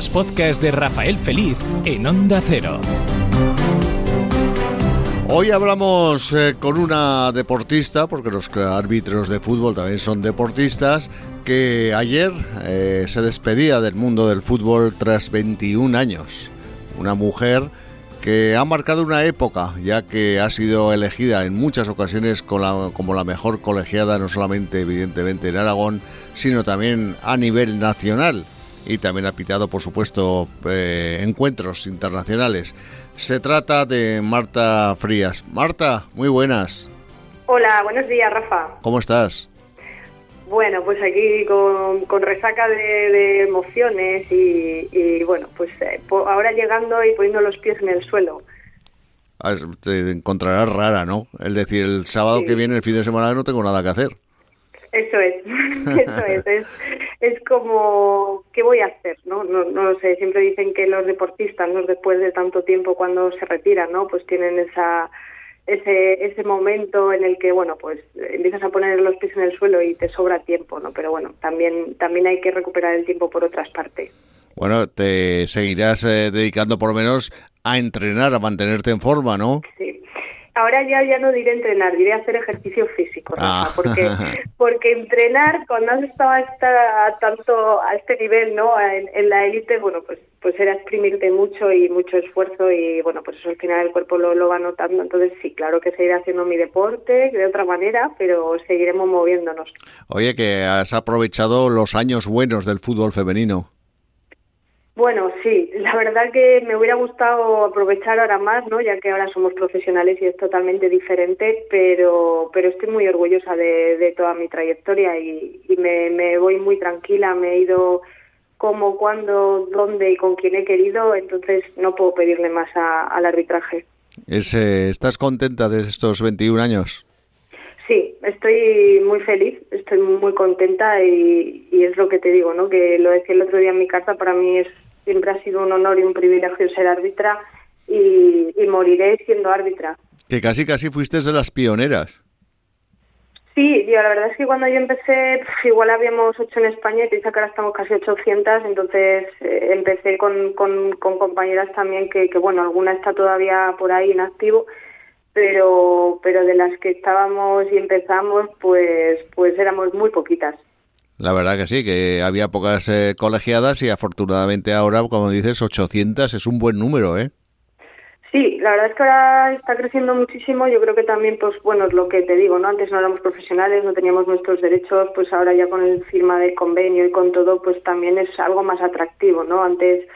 Los podcasts de Rafael Feliz en Onda Cero. Hoy hablamos eh, con una deportista, porque los árbitros de fútbol también son deportistas, que ayer eh, se despedía del mundo del fútbol tras 21 años. Una mujer que ha marcado una época, ya que ha sido elegida en muchas ocasiones como la mejor colegiada, no solamente evidentemente en Aragón, sino también a nivel nacional y también ha pitado, por supuesto, eh, encuentros internacionales. Se trata de Marta Frías. Marta, muy buenas. Hola, buenos días, Rafa. ¿Cómo estás? Bueno, pues aquí con, resaca de, emociones y, bueno, pues eh, ahora llegando y poniendo los pies en el suelo. Ah, te encontrarás rara, ¿no? Es decir, el sábado que viene, el fin de semana, no tengo nada que hacer. Eso es, eso es, es, como, ¿qué voy a hacer? ¿no? No, no lo sé, siempre dicen que los deportistas, ¿no? después de tanto tiempo cuando se retiran, ¿no? pues tienen esa ese, ese momento en el que, bueno, pues empiezas a poner los pies en el suelo y te sobra tiempo, ¿no? Pero bueno, también, también hay que recuperar el tiempo por otras partes. Bueno, te seguirás eh, dedicando por lo menos a entrenar, a mantenerte en forma, ¿no? Sí, ahora ya ya no diré entrenar, diré hacer ejercicio físico, ah. porque porque entrenar cuando has estado hasta tanto a este nivel, ¿no? En, la élite, bueno, pues pues era exprimirte mucho y mucho esfuerzo y bueno, pues eso al final el cuerpo lo, lo va notando, entonces sí, claro que seguiré haciendo mi deporte de otra manera, pero seguiremos moviéndonos. Oye, que has aprovechado los años buenos del fútbol femenino. Bueno, sí, la verdad que me hubiera gustado aprovechar ahora más, ¿no? Ya que ahora somos profesionales y es totalmente diferente, pero, pero estoy muy orgullosa de, toda mi trayectoria y, me, voy muy tranquila, me he ido como, cuándo, dónde y con quién he querido, entonces no puedo pedirle más al arbitraje. ¿Estás contenta de estos 21 años? Sí, estoy muy feliz, estoy muy contenta y, es lo que te digo, ¿no? Que lo decía el otro día en mi carta, para mí es siempre ha sido un honor y un privilegio ser árbitra y, moriré siendo árbitra. Que casi casi fuiste de las pioneras. Sí, la verdad es que cuando yo empecé, igual habíamos ocho en España y piensa que ahora estamos casi 800, entonces eh, empecé con, con, compañeras también que, que, bueno, alguna está todavía por ahí en activo, pero, pero de las que estábamos y empezamos, pues, pues éramos muy poquitas. La verdad que sí, que había pocas eh, colegiadas y afortunadamente ahora, como dices, 800 es un buen número, ¿eh? Sí, la verdad es que ahora está creciendo muchísimo. Yo creo que también, pues bueno, es lo que te digo, ¿no? Antes no éramos profesionales, no teníamos nuestros derechos, pues ahora ya con el firma de convenio y con todo, pues también es algo más atractivo, ¿no? Antes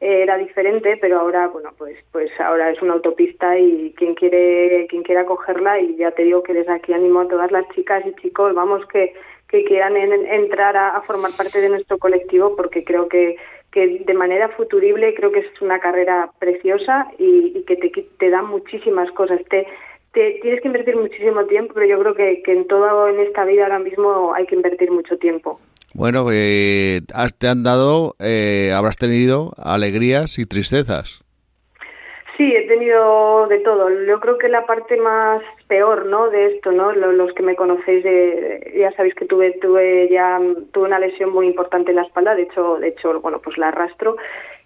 era diferente, pero ahora, bueno, pues pues ahora es una autopista y quien quiere quien quiera cogerla y ya te digo que desde aquí animo a todas las chicas y chicos, vamos que que quieran entrar a, formar parte de nuestro colectivo porque creo que, que de manera futurible creo que es una carrera preciosa y, que te, te da muchísimas cosas. Te, te, tienes que invertir muchísimo tiempo, pero yo creo que, que en todo en esta vida ahora mismo hay que invertir mucho tiempo. Bueno, eh, te han dado, eh, habrás tenido alegrías y tristezas. Sí, he tenido de todo. Yo creo que la parte más peor, ¿no? De esto, ¿no? Los que me conocéis, de, ya sabéis que tuve, tuve ya tuve una lesión muy importante en la espalda. De hecho, de hecho, bueno, pues la arrastro.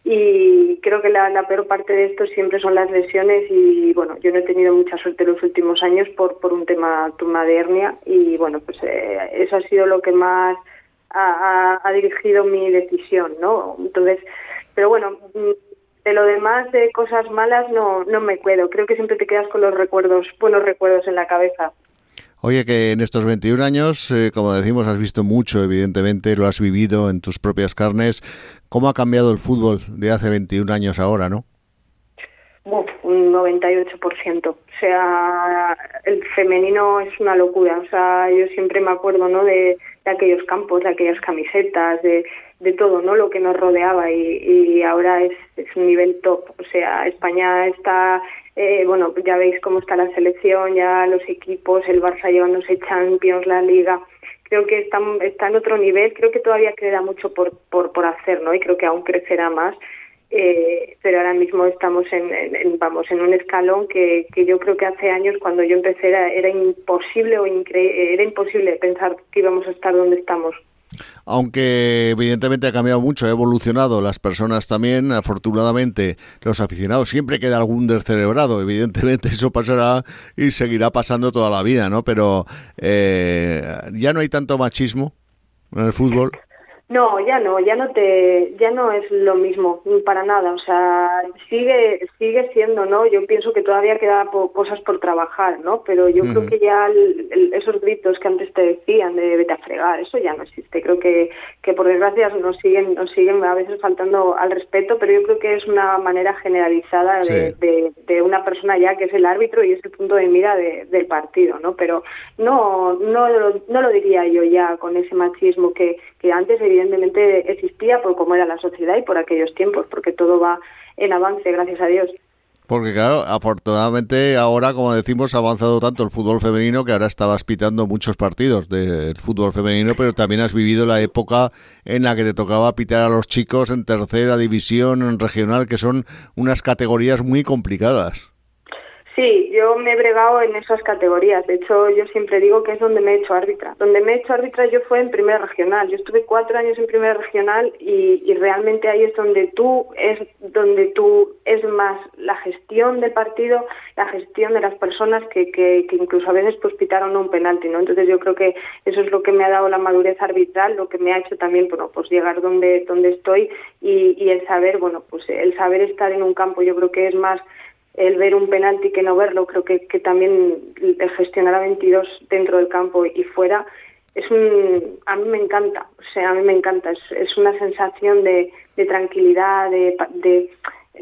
Y creo que la, peor parte de esto siempre son las lesiones y bueno, yo no he tenido mucha suerte los últimos años por por un tema, tema de hernia y bueno, pues eh, eso ha sido lo que más ha, ha dirigido mi decisión, ¿no? Entonces, pero bueno de lo demás de cosas malas no, no me quedo. Creo que siempre te quedas con los recuerdos, buenos recuerdos en la cabeza. Oye, que en estos 21 años, eh, como decimos, has visto mucho, evidentemente, lo has vivido en tus propias carnes. ¿Cómo ha cambiado el fútbol de hace 21 años ahora, no? un 98%. O sea, el femenino es una locura. O sea, yo siempre me acuerdo, ¿no? De, de aquellos campos, de aquellas camisetas, de, de todo, ¿no? Lo que nos rodeaba y, ahora es, es un nivel top. O sea, España está, eh, bueno, ya veis cómo está la selección, ya los equipos, el Barça llevándose Champions, la Liga. Creo que está, está en otro nivel. Creo que todavía queda mucho por, por, por hacer, ¿no? Y creo que aún crecerá más. Eh, pero ahora mismo estamos en, vamos en un escalón que, que, yo creo que hace años cuando yo empecé era, era imposible o era imposible pensar que íbamos a estar donde estamos. Aunque evidentemente ha cambiado mucho, ha evolucionado las personas también, afortunadamente los aficionados, siempre queda algún descerebrado, evidentemente eso pasará y seguirá pasando toda la vida, ¿no? Pero eh, ya no hay tanto machismo en el fútbol. No, ya no, ya no te, ya no es lo mismo para nada. O sea, sigue, sigue siendo, ¿no? Yo pienso que todavía queda cosas por trabajar, ¿no? Pero yo creo que ya esos gritos que antes te decían de vete a fregar, eso ya no existe. Creo que, que por desgracia nos siguen, nos siguen a veces faltando al respeto, pero yo creo que es una manera generalizada de, de, una persona ya que es el árbitro y es el punto de mira del partido, ¿no? Pero no, no, no lo diría yo ya con ese machismo que, que antes evidentemente existía por cómo era la sociedad y por aquellos tiempos, porque todo va en avance, gracias a Dios. Porque claro, afortunadamente ahora, como decimos, ha avanzado tanto el fútbol femenino que ahora estabas pitando muchos partidos del fútbol femenino, pero también has vivido la época en la que te tocaba pitar a los chicos en tercera división, en regional, que son unas categorías muy complicadas. Sí, yo me he bregado en esas categorías. De hecho, yo siempre digo que es donde me he hecho árbitra. Donde me he hecho árbitra yo fue en primera regional. Yo estuve cuatro años en primera regional y, realmente ahí es donde tú es donde tú es más la gestión del partido, la gestión de las personas que, que, incluso a veces pues pitaron un penalti, ¿no? Entonces yo creo que eso es lo que me ha dado la madurez arbitral, lo que me ha hecho también, bueno, pues llegar donde donde estoy y, y el saber, bueno, pues el saber estar en un campo, yo creo que es más el ver un penalti que no verlo, creo que, que también el gestionar a 22 dentro del campo y fuera es un, a mí me encanta, o sea, a mí me encanta, es, es una sensación de, de tranquilidad, de, de,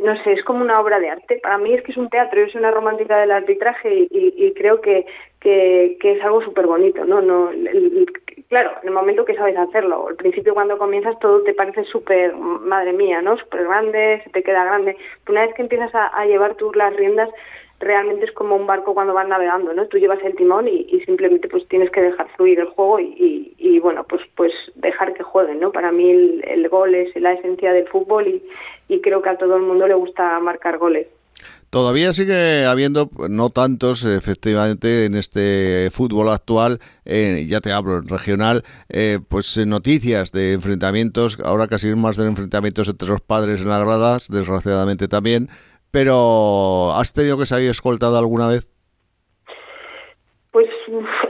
no sé, es como una obra de arte. Para mí es que es un teatro, yo soy una romántica del arbitraje y, y, creo que, que, que, es algo súper bonito, ¿no? no claro, en el momento que sabes hacerlo, al principio cuando comienzas todo te parece súper, madre mía, ¿no? Súper grande, se te queda grande. Una vez que empiezas a, llevar tú las riendas, realmente es como un barco cuando vas navegando, ¿no? Tú llevas el timón y, simplemente pues tienes que dejar fluir el juego y, y, bueno, pues pues dejar que jueguen, ¿no? Para mí el, gol es la esencia del fútbol y, y creo que a todo el mundo le gusta marcar goles. Todavía sigue habiendo, no tantos efectivamente en este fútbol actual, ya te hablo regional, eh, pues noticias de enfrentamientos, ahora casi más de enfrentamientos entre los padres en las gradas, desgraciadamente también, pero ¿has tenido que salir escoltada alguna vez? Pues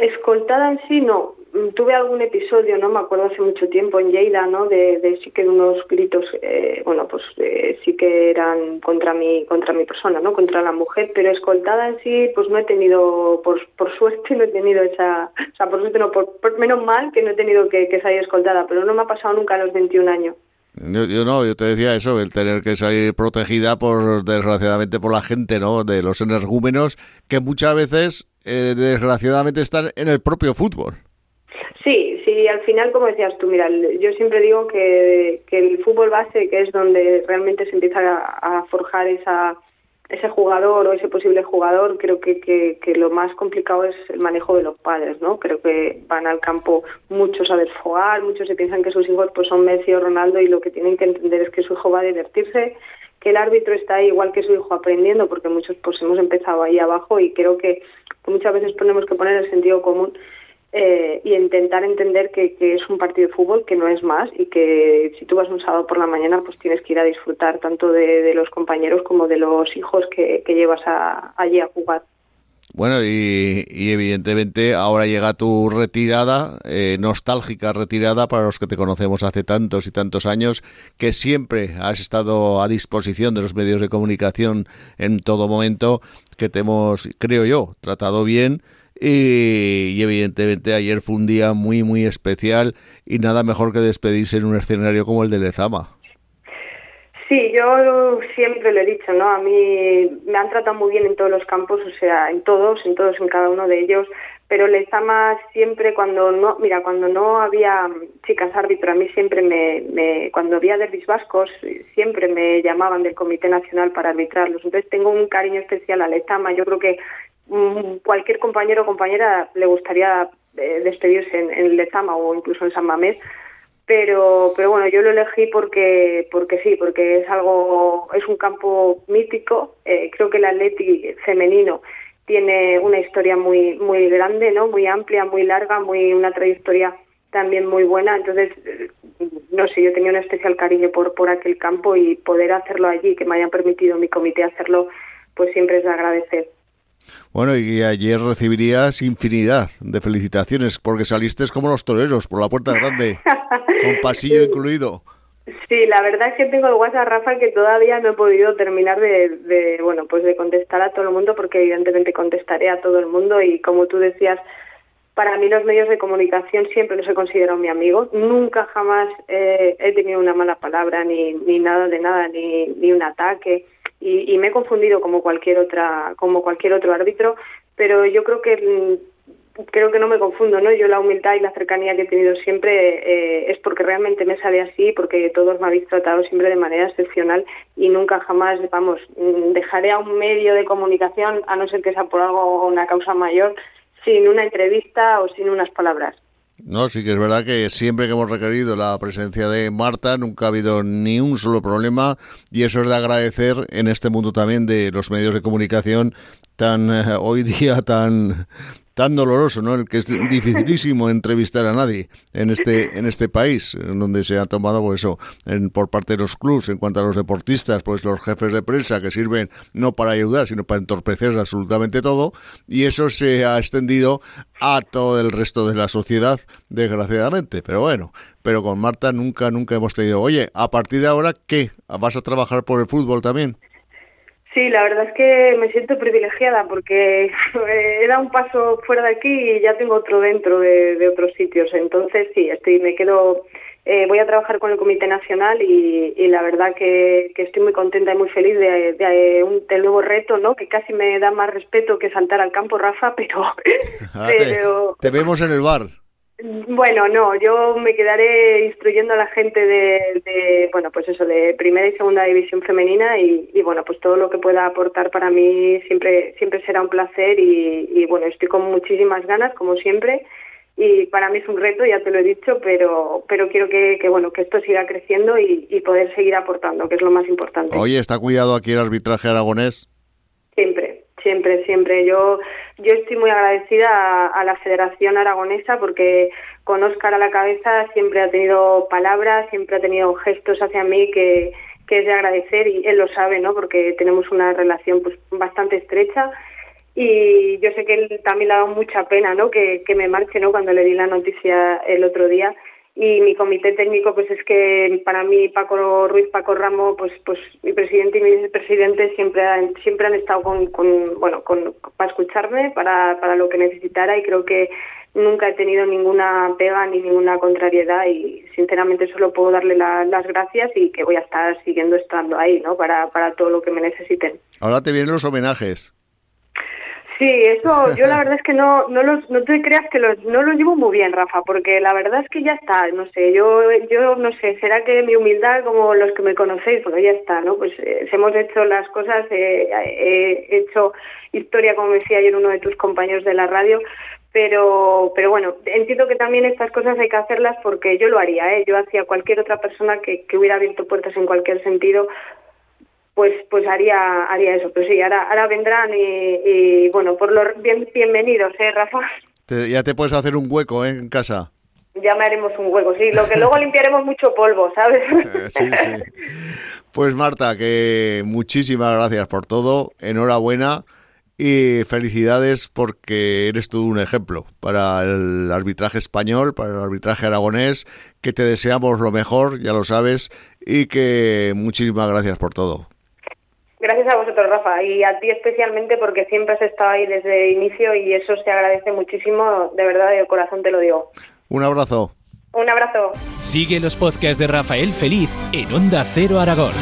escoltada en sí no, tuve algún episodio, no me acuerdo hace mucho tiempo en Lleida, ¿no? De, sí que unos gritos, eh, bueno, pues eh, sí que eran contra mi contra mi persona, ¿no? Contra la mujer, pero escoltada en sí, pues no he tenido, por, por suerte no he tenido esa, o sea, por suerte no, por, menos mal que no he tenido que, que salir escoltada, pero no me ha pasado nunca a los 21 años. Yo, no, yo te decía eso, el tener que salir protegida por, desgraciadamente, por la gente, ¿no? De los energúmenos que muchas veces, eh, desgraciadamente, están en el propio fútbol. Sí, al final, como decías tú, mira, yo siempre digo que, el fútbol base, que es donde realmente se empieza a, forjar esa, ese jugador o ese posible jugador, creo que, que, que, lo más complicado es el manejo de los padres, ¿no? Creo que van al campo muchos a desfogar, muchos se piensan que sus hijos pues son Messi o Ronaldo y lo que tienen que entender es que su hijo va a divertirse, que el árbitro está igual que su hijo aprendiendo, porque muchos pues hemos empezado ahí abajo y creo que muchas veces tenemos que poner el sentido común eh, y intentar entender que, es un partido de fútbol, que no es más y que si tú vas un sábado por la mañana pues tienes que ir a disfrutar tanto de, los compañeros como de los hijos que, llevas allí a jugar. Bueno, y, evidentemente ahora llega tu retirada, eh, nostálgica retirada para los que te conocemos hace tantos y tantos años, que siempre has estado a disposición de los medios de comunicación en todo momento, que te hemos, creo yo, tratado bien y, evidentemente ayer fue un día muy, muy especial y nada mejor que despedirse en un escenario como el de Lezama. Sí, yo siempre lo he dicho, ¿no? A mí me han tratado muy bien en todos los campos, o sea, en todos, en todos, en cada uno de ellos, pero Lezama siempre cuando no, mira, cuando no había chicas árbitro, a mí siempre me, me cuando había derbis vascos, siempre me llamaban del Comité Nacional para arbitrarlos. Entonces tengo un cariño especial a Lezama, yo creo que cualquier compañero o compañera le gustaría eh, despedirse en, en, Lezama o incluso en San Mamés, pero pero bueno yo lo elegí porque porque sí porque es algo es un campo mítico eh, creo que el Atleti femenino tiene una historia muy muy grande no muy amplia muy larga muy una trayectoria también muy buena. Entonces, no sé, yo tenía un especial cariño por, por aquel campo y poder hacerlo allí, que me hayan permitido mi comité hacerlo, pues siempre es de agradecer. Bueno, y ayer recibirías infinidad de felicitaciones porque saliste como los toreros por la puerta grande, con pasillo incluido. Sí, la verdad es que tengo el WhatsApp, Rafa, que todavía no he podido terminar de, de, bueno, pues de contestar a todo el mundo, porque evidentemente contestaré a todo el mundo y como tú decías, para mí los medios de comunicación siempre los he considerado mi amigo. Nunca jamás eh, he tenido una mala palabra, ni, ni nada de nada, ni, ni un ataque. Y, y me he confundido como cualquier otra, como cualquier otro árbitro, pero yo creo que creo que no me confundo, ¿no? Yo la humildad y la cercanía que he tenido siempre eh, es porque realmente me sale así, porque todos me habéis tratado siempre de manera excepcional y nunca jamás, vamos, mm, dejaré a un medio de comunicación, a no ser que sea por algo una causa mayor, sin una entrevista o sin unas palabras. No, sí que es verdad que siempre que hemos requerido la presencia de Marta nunca ha habido ni un solo problema y eso es de agradecer en este mundo también de los medios de comunicación tan eh, hoy día tan tan doloroso, ¿no? El que es dificilísimo entrevistar a nadie en este en este país, en donde se ha tomado pues eso, en, por parte de los clubes, en cuanto a los deportistas, pues los jefes de prensa que sirven no para ayudar, sino para entorpecer absolutamente todo, y eso se ha extendido a todo el resto de la sociedad, desgraciadamente. Pero bueno, pero con Marta nunca, nunca hemos tenido, oye, a partir de ahora, ¿qué? ¿Vas a trabajar por el fútbol también? Sí, la verdad es que me siento privilegiada porque he dado un paso fuera de aquí y ya tengo otro dentro de, de otros sitios. Entonces, sí, estoy, me quedo, eh, voy a trabajar con el Comité Nacional y, y la verdad que, que, estoy muy contenta y muy feliz de, de un, del nuevo reto, ¿no? Que casi me da más respeto que saltar al campo, Rafa, pero... Ah, pero... Te, te vemos en el bar. Bueno, no, yo me quedaré instruyendo a la gente de, de, bueno, pues eso, de primera y segunda división femenina y, y, bueno, pues todo lo que pueda aportar para mí siempre, siempre será un placer y, y, bueno, estoy con muchísimas ganas, como siempre, y para mí es un reto, ya te lo he dicho, pero, pero quiero que, que bueno, que esto siga creciendo y, y poder seguir aportando, que es lo más importante. Oye, ¿está cuidado aquí el arbitraje aragonés? Siempre, siempre, siempre. Yo, yo estoy muy agradecida a, la Federación Aragonesa porque con Óscar a la cabeza siempre ha tenido palabras, siempre ha tenido gestos hacia mí que, que es de agradecer y él lo sabe, ¿no? Porque tenemos una relación pues bastante estrecha y yo sé que él también le ha dado mucha pena, ¿no? Que, que me marche, ¿no? Cuando le di la noticia el otro día y mi comité técnico pues es que para mí Paco Ruiz Paco Ramo pues pues mi presidente y mi vicepresidente siempre han, siempre han estado con, con bueno con para escucharme para para lo que necesitara y creo que nunca he tenido ninguna pega ni ninguna contrariedad y sinceramente solo puedo darle la, las gracias y que voy a estar siguiendo estando ahí no para para todo lo que me necesiten. Ahora te vienen los homenajes Sí, eso, yo la verdad es que no, no los, no te creas que los, no los llevo muy bien, Rafa, porque la verdad es que ya está, no sé, yo, yo no sé, será que mi humildad, como los que me conocéis, bueno, ya está, ¿no? Pues eh, hemos hecho las cosas, eh, he hecho historia, como decía ayer uno de tus compañeros de la radio, pero, pero bueno, entiendo que también estas cosas hay que hacerlas porque yo lo haría, ¿eh? Yo hacia cualquier otra persona que, que hubiera abierto puertas en cualquier sentido, pues pues haría haría eso pero sí ahora ahora vendrán y, y bueno por los bien, bienvenidos eh Rafa te, ya te puedes hacer un hueco ¿eh? en casa ya me haremos un hueco sí lo que luego limpiaremos mucho polvo sabes sí, sí. pues Marta que muchísimas gracias por todo enhorabuena y felicidades porque eres todo un ejemplo para el arbitraje español, para el arbitraje aragonés, que te deseamos lo mejor, ya lo sabes, y que muchísimas gracias por todo. Gracias a vosotros, Rafa, y a ti especialmente porque siempre has estado ahí desde el inicio y eso se agradece muchísimo, de verdad, de corazón te lo digo. Un abrazo. Un abrazo. Sigue los podcasts de Rafael Feliz en Onda Cero Aragón.